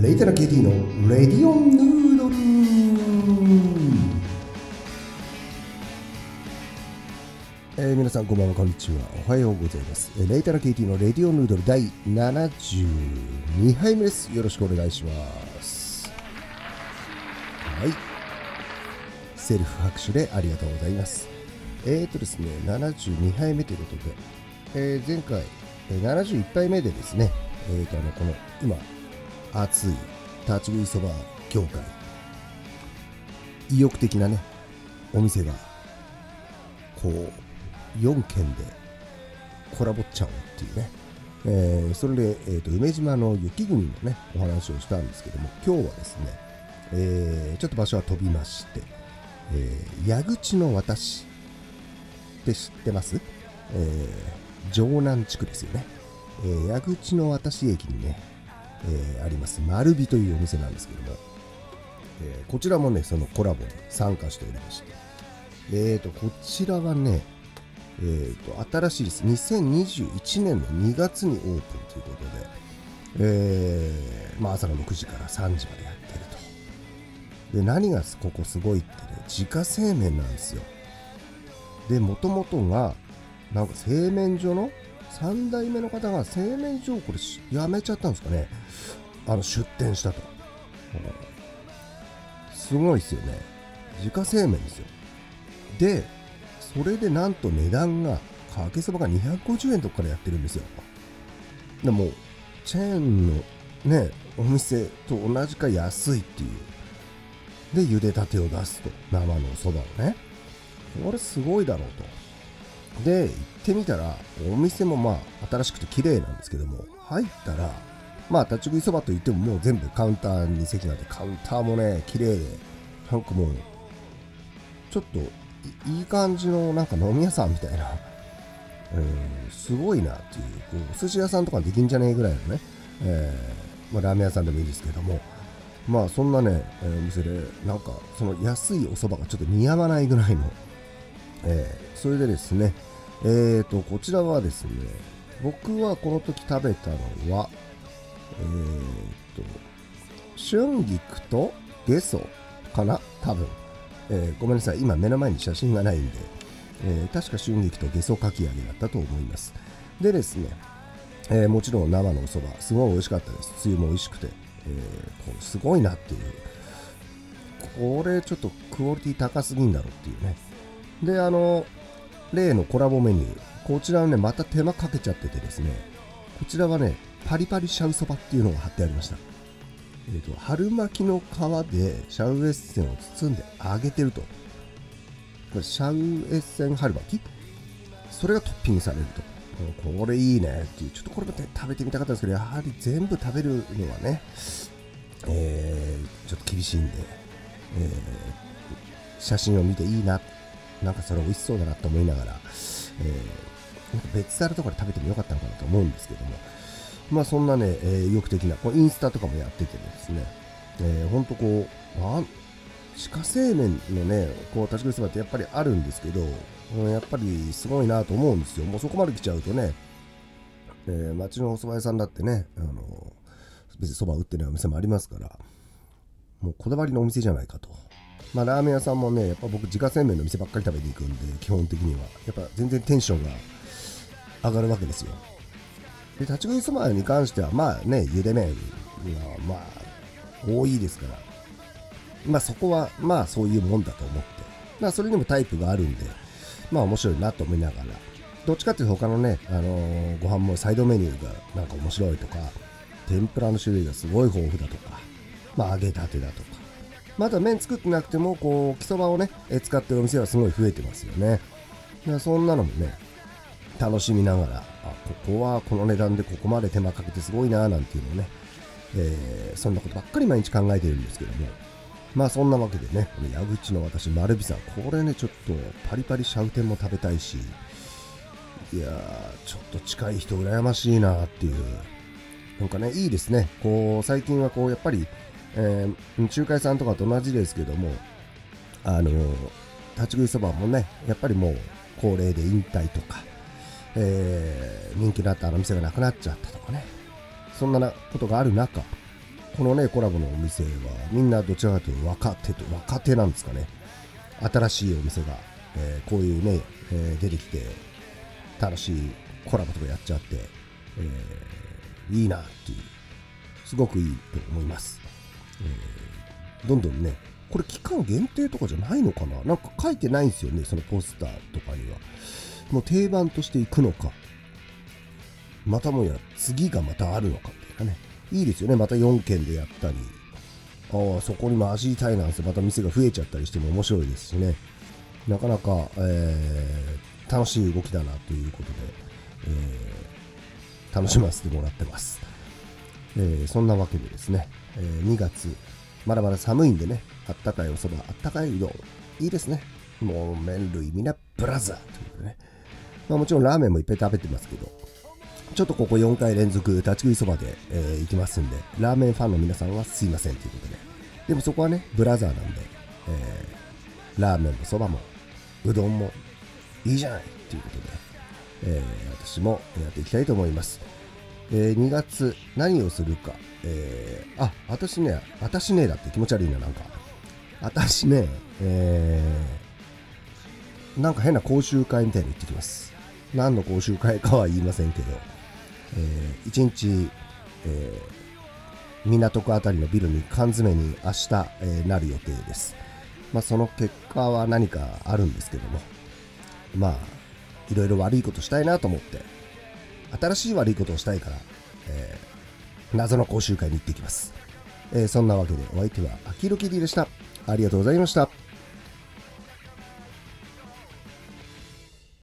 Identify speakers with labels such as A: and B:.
A: レイタラ KT のレディオンヌードル。えー、皆さんこんばんはこんにちは。おはようございます。えーレイタラ KT のレディオンヌードル第72杯目です。よろしくお願いします。はい。セルフ拍手でありがとうございます。えーとですね72杯目ということで、えー前回、えー71杯目でですねえーとあのこの今熱い立ち食いそば協会。意欲的なねお店がこう4軒でコラボっちゃおうっていうね、えーそれで、えー、と梅島の雪国のねお話をしたんですけども今日はですね、えーちょっと場所は飛びまして、えー矢口の私って知ってます、えー城南地区ですよね、えー矢口の私駅にね、えーあります。丸美というお店なんですけども、えーこちらもねそのコラボに参加しておりまして。えーとこちらはねえーと新しいです。2021年の2月にオープンということで、えーまあ、朝の6時から3時までやってると。で何がここすごいってね自家製麺なんですよ。でもともとがなんか製麺所の3代目の方が製麺所をこれやめちゃったんですかね。あの出店したと、うんすごいですよね。自家製麺ですよ。でそれでなんと値段がかけそばが250円とかからやってるんですよ。でもチェーンのねお店と同じか安いっていう。で茹でたてを出すと。生のお蕎麦をね。これすごいだろうと。で行ってみたらお店もまあ新しくて綺麗なんですけども入ったらまあ立ち食いそばといってももう全部カウンターに席なんでカウンターもね綺麗でなんかもうちょっといい感じのなんか飲み屋さんみたいな、うん、すごいなっていうこうお寿司屋さんとかできんじゃねえぐらいのね、えーまあ、ラーメン屋さんでもいいですけどもまあそんなね、えーお店でなんかその安いお蕎麦がちょっと似合わないぐらいの、えーそれでですねえーとこちらはですね僕はこの時食べたのはえーと春菊とゲソかな多分えーごめんなさい、今目の前に写真がないんで、えー確か春菊とゲソかき揚げだったと思います。でですね、えーもちろん生のお蕎麦、すごい美味しかったです。つゆも美味しくて、えーこすごいなっていう、これちょっとクオリティ高すぎんだろっていうね。で、あの、例のコラボメニュー、こちらはね、また手間かけちゃっててですね、こちらはね、パリパリシャウそばっていうのが貼ってありました。えー、と春巻きの皮でシャウエッセンを包んで揚げてると。これシャウエッセン春巻き？それがトッピングされると。これいいねっていう。ちょっとこれも、食べてみたかったんですけどやはり全部食べるのはね、えーちょっと厳しいんで、えー写真を見ていいな。ってなんかそれ美味しそうだなと思いながら、えーなんか別皿とかで食べてもよかったのかなと思うんですけどもまあそんなね、えー意欲的な、こうインスタとかもやっててですね、えー、ほんとこう、なん自家製麺のね、こう立ち食いそばってやっぱりあるんですけど、うんやっぱりすごいなと思うんですよ。もうそこまで来ちゃうとね、えー町のお蕎麦屋さんだってね、あの別に蕎麦売ってないお店もありますから、もうこだわりのお店じゃないかと。まあラーメン屋さんもね、やっぱ僕自家製麺の店ばっかり食べに行くんで、基本的には。やっぱ全然テンションが上がるわけですよ。で立ち食いそばに関してはまあね茹で麺がまあ多いですからまあそこはまあそういうもんだと思ってまあそれにもタイプがあるんでまあ面白いなと思いながらどっちかっていうと他のね、あのーご飯もサイドメニューがなんか面白いとか天ぷらの種類がすごい豊富だとかまあ揚げたてだとかまだ麺作ってなくてもこう木そばをね使ってるお店はすごい増えてますよね。そんなのもね楽しみながらあここはこの値段でここまで手間かけてすごいななんていうのをね、えーそんなことばっかり毎日考えてるんですけども。まあそんなわけでねこの矢口の私丸美さんこれねちょっとパリパリシャウテンも食べたいしいやーちょっと近い人羨ましいなっていう。なんかねいいですね。こう最近はこうやっぱり、えー中華屋さんとかと同じですけどもあの立ち食いそばもねやっぱりもう高齢で引退とかえー人気だったあの店がなくなっちゃったとかね。そんなことがある中このねコラボのお店はみんなどちらかというと若手と若手なんですかね。新しいお店が、えーこういうね、えー出てきて楽しいコラボとかやっちゃって、えーいいなっていうすごくいいと思います、えーどんどんねこれ期間限定とかじゃないのかな？なんか書いてないんですよねそのポスターとかには。もう定番としていくのか。またもや次がまたあるのかみたいなね。いいですよねまた4軒でやったり。ああそこにも足痛いなんてまた店が増えちゃったりしても面白いですしね。なかなか、えー楽しい動きだなということで、えー楽しませてもらってます、えーそんなわけでですね、えー2月。まだまだ寒いんでね。あったかいおそばあったかいうどん。いいですね。もう麺類みんなブラザーということでね、まあ、もちろんラーメンもいっぱい食べてますけど。ちょっとここ4回連続立ち食いそばで、えー行きますんで、ラーメンファンの皆さんはすいませんということで。でもそこはね、ブラザーなんで、えーラーメンもそばも、うどんもいいじゃないということで、えー私もやっていきたいと思います。えー2月何をするか、えーあ、私ね、私ねだって気持ち悪いな、なんか。私ね、えーなんか変な講習会みたいに行ってきます。何の講習会かは言いませんけど、えー一日、えー港区あたりのビルに缶詰に明日、えーなる予定です。まあ、その結果は何かあるんですけども、まあ、いろいろ悪いことしたいなと思って、新しい悪いことをしたいから、えー謎の講習会に行ってきます。えーそんなわけでお相手はアキロキディでした。ありがとうございました。